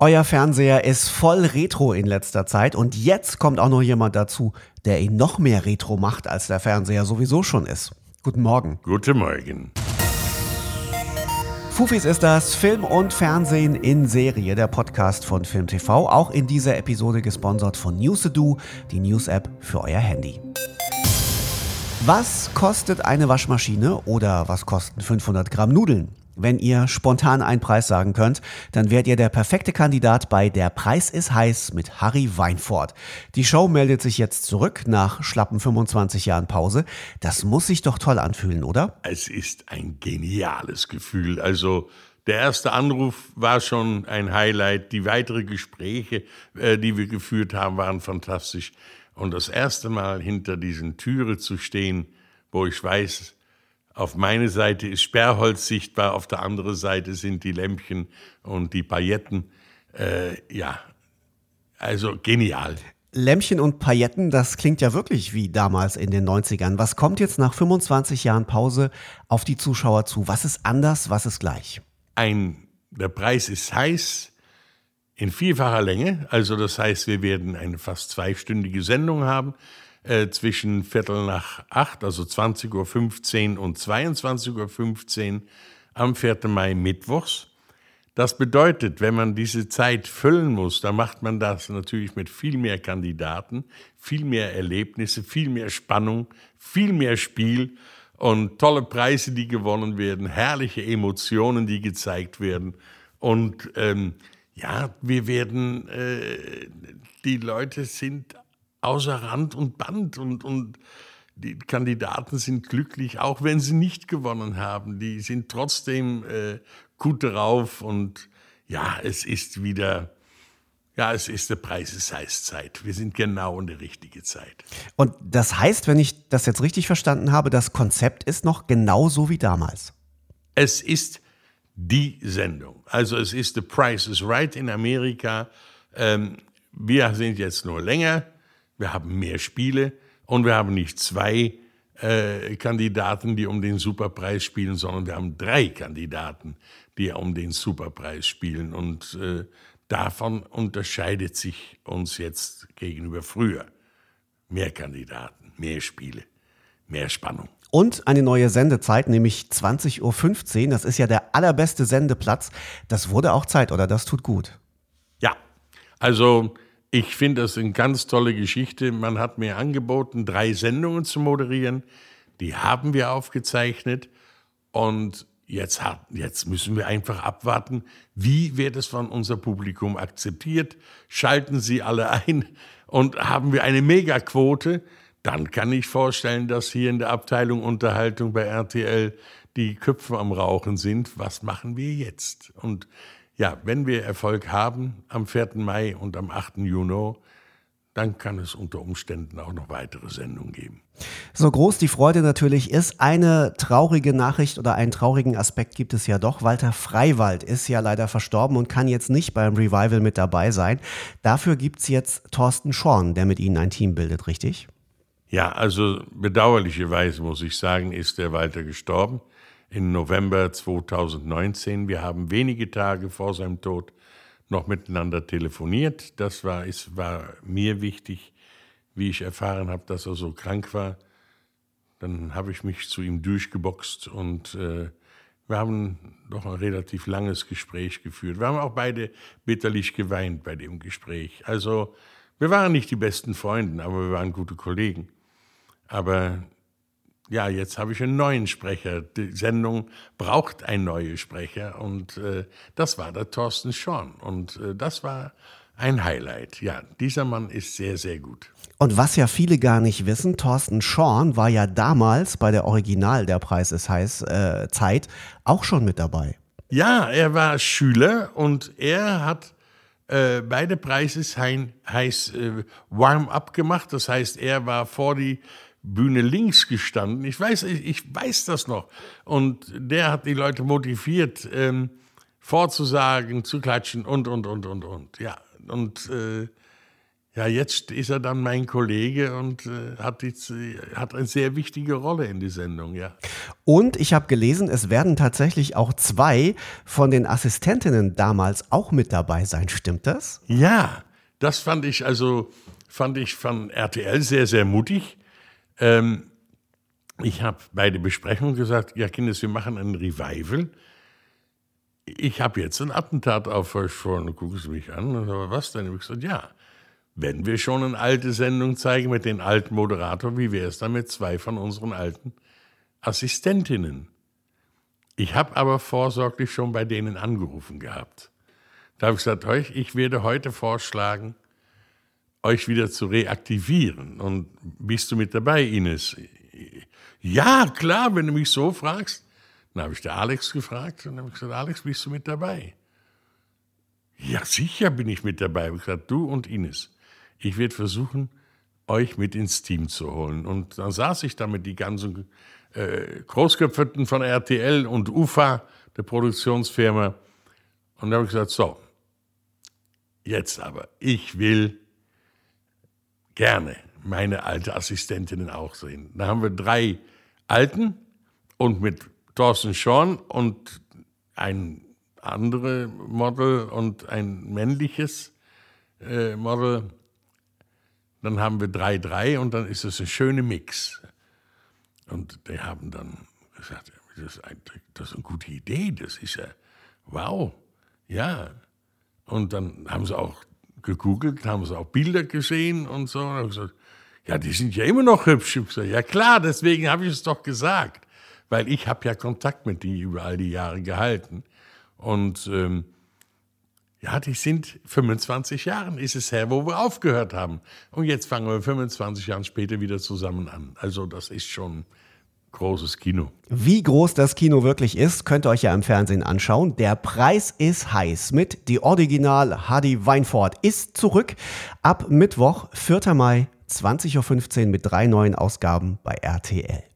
Euer Fernseher ist voll Retro in letzter Zeit und jetzt kommt auch noch jemand dazu, der ihn noch mehr Retro macht, als der Fernseher sowieso schon ist. Guten Morgen. Guten Morgen. Fufis ist das Film und Fernsehen in Serie, der Podcast von Film TV, auch in dieser Episode gesponsert von Newsedo, die News-App für euer Handy. Was kostet eine Waschmaschine oder was kosten 500 Gramm Nudeln? Wenn ihr spontan einen Preis sagen könnt, dann wärt ihr der perfekte Kandidat bei Der Preis ist heiß mit Harry Weinfurt. Die Show meldet sich jetzt zurück nach schlappen 25 Jahren Pause. Das muss sich doch toll anfühlen, oder? Es ist ein geniales Gefühl. Also der erste Anruf war schon ein Highlight. Die weiteren Gespräche, äh, die wir geführt haben, waren fantastisch. Und das erste Mal hinter diesen Türe zu stehen, wo ich weiß, auf meine Seite ist Sperrholz sichtbar, auf der anderen Seite sind die Lämpchen und die Pailletten. Äh, ja, also genial. Lämpchen und Pailletten, das klingt ja wirklich wie damals in den 90ern. Was kommt jetzt nach 25 Jahren Pause auf die Zuschauer zu? Was ist anders, was ist gleich? Ein, der Preis ist heiß in vierfacher Länge. Also das heißt, wir werden eine fast zweistündige Sendung haben äh, zwischen Viertel nach acht, also 20.15 Uhr und 22.15 Uhr am 4. Mai Mittwochs. Das bedeutet, wenn man diese Zeit füllen muss, dann macht man das natürlich mit viel mehr Kandidaten, viel mehr Erlebnisse, viel mehr Spannung, viel mehr Spiel und tolle Preise, die gewonnen werden, herrliche Emotionen, die gezeigt werden. Und ähm, ja, wir werden, äh, die Leute sind außer Rand und Band und, und die Kandidaten sind glücklich, auch wenn sie nicht gewonnen haben. Die sind trotzdem äh, gut drauf und ja, es ist wieder, ja, es ist der Preis ist heiß Zeit. Wir sind genau in der richtigen Zeit. Und das heißt, wenn ich das jetzt richtig verstanden habe, das Konzept ist noch genauso wie damals. Es ist die Sendung. Also es ist The Price is Right in Amerika. Ähm, wir sind jetzt nur länger wir haben mehr Spiele und wir haben nicht zwei äh, Kandidaten, die um den Superpreis spielen, sondern wir haben drei Kandidaten, die um den Superpreis spielen. Und äh, davon unterscheidet sich uns jetzt gegenüber früher. Mehr Kandidaten, mehr Spiele, mehr Spannung. Und eine neue Sendezeit, nämlich 20.15 Uhr. Das ist ja der allerbeste Sendeplatz. Das wurde auch Zeit, oder? Das tut gut. Ja, also ich finde das eine ganz tolle Geschichte. Man hat mir angeboten, drei Sendungen zu moderieren. Die haben wir aufgezeichnet. Und jetzt, hat, jetzt müssen wir einfach abwarten, wie wird es von unser Publikum akzeptiert. Schalten sie alle ein und haben wir eine Megaquote. Dann kann ich vorstellen, dass hier in der Abteilung Unterhaltung bei RTL die Köpfe am Rauchen sind. Was machen wir jetzt? Und ja, wenn wir Erfolg haben am 4. Mai und am 8. Juni, dann kann es unter Umständen auch noch weitere Sendungen geben. So groß die Freude natürlich ist, eine traurige Nachricht oder einen traurigen Aspekt gibt es ja doch. Walter Freiwald ist ja leider verstorben und kann jetzt nicht beim Revival mit dabei sein. Dafür gibt es jetzt Thorsten Schorn, der mit Ihnen ein Team bildet, richtig? Ja, also bedauerlicherweise muss ich sagen, ist der Walter gestorben im November 2019. Wir haben wenige Tage vor seinem Tod noch miteinander telefoniert. Das war, es war mir wichtig, wie ich erfahren habe, dass er so krank war. Dann habe ich mich zu ihm durchgeboxt und äh, wir haben doch ein relativ langes Gespräch geführt. Wir haben auch beide bitterlich geweint bei dem Gespräch. Also wir waren nicht die besten Freunde, aber wir waren gute Kollegen. Aber ja, jetzt habe ich einen neuen Sprecher. Die Sendung braucht einen neuen Sprecher und äh, das war der Thorsten Schorn und äh, das war ein Highlight. Ja, dieser Mann ist sehr, sehr gut. Und was ja viele gar nicht wissen, Thorsten Schorn war ja damals bei der Original Der Preis ist heiß äh, Zeit auch schon mit dabei. Ja, er war Schüler und er hat äh, beide Preise heiß äh, Warm-up gemacht. Das heißt, er war vor die Bühne links gestanden. Ich weiß, ich, ich weiß das noch. Und der hat die Leute motiviert, ähm, vorzusagen, zu klatschen und, und, und, und, und. Ja, und äh, Ja, jetzt ist er dann mein Kollege und äh, hat, die, hat eine sehr wichtige Rolle in die Sendung, ja. Und ich habe gelesen, es werden tatsächlich auch zwei von den Assistentinnen damals auch mit dabei sein. Stimmt das? Ja, das fand ich also fand ich von RTL sehr, sehr mutig. Ähm, ich habe bei der Besprechung gesagt, ja Kinder, wir machen ein Revival. Ich habe jetzt ein Attentat auf euch vor. Und gucken Sie mich an. Aber was denn? Ich gesagt, ja, wenn wir schon eine alte Sendung zeigen mit den alten Moderatoren, wie wäre es dann mit zwei von unseren alten Assistentinnen? Ich habe aber vorsorglich schon bei denen angerufen gehabt. Da habe ich gesagt, ich werde heute vorschlagen, euch wieder zu reaktivieren. Und bist du mit dabei, Ines? Ja, klar, wenn du mich so fragst. Dann habe ich der Alex gefragt und habe gesagt, Alex, bist du mit dabei? Ja, sicher bin ich mit dabei. Ich habe gesagt, du und Ines, ich werde versuchen, euch mit ins Team zu holen. Und dann saß ich da mit die ganzen äh, Großköpfeten von RTL und UFA, der Produktionsfirma. Und da habe ich gesagt, so, jetzt aber, ich will gerne meine alte Assistentinnen auch sehen. Da haben wir drei Alten und mit Thorsten Schorn und ein andere Model und ein männliches äh, Model. Dann haben wir drei, drei und dann ist es ein schöner Mix. Und die haben dann gesagt, das ist, ein, das ist eine gute Idee, das ist ja, wow, ja. Und dann haben sie auch gegoogelt, haben sie auch Bilder gesehen und so. Und gesagt, ja, die sind ja immer noch hübsch. Ich gesagt, ja klar, deswegen habe ich es doch gesagt. Weil ich habe ja Kontakt mit die über all die Jahre gehalten. Und ähm, ja, die sind 25 Jahre, ist es her, wo wir aufgehört haben. Und jetzt fangen wir 25 Jahre später wieder zusammen an. Also das ist schon großes Kino. Wie groß das Kino wirklich ist, könnt ihr euch ja im Fernsehen anschauen. Der Preis ist heiß mit Die Original Hadi Weinfort ist zurück ab Mittwoch, 4. Mai, 20.15 Uhr mit drei neuen Ausgaben bei RTL.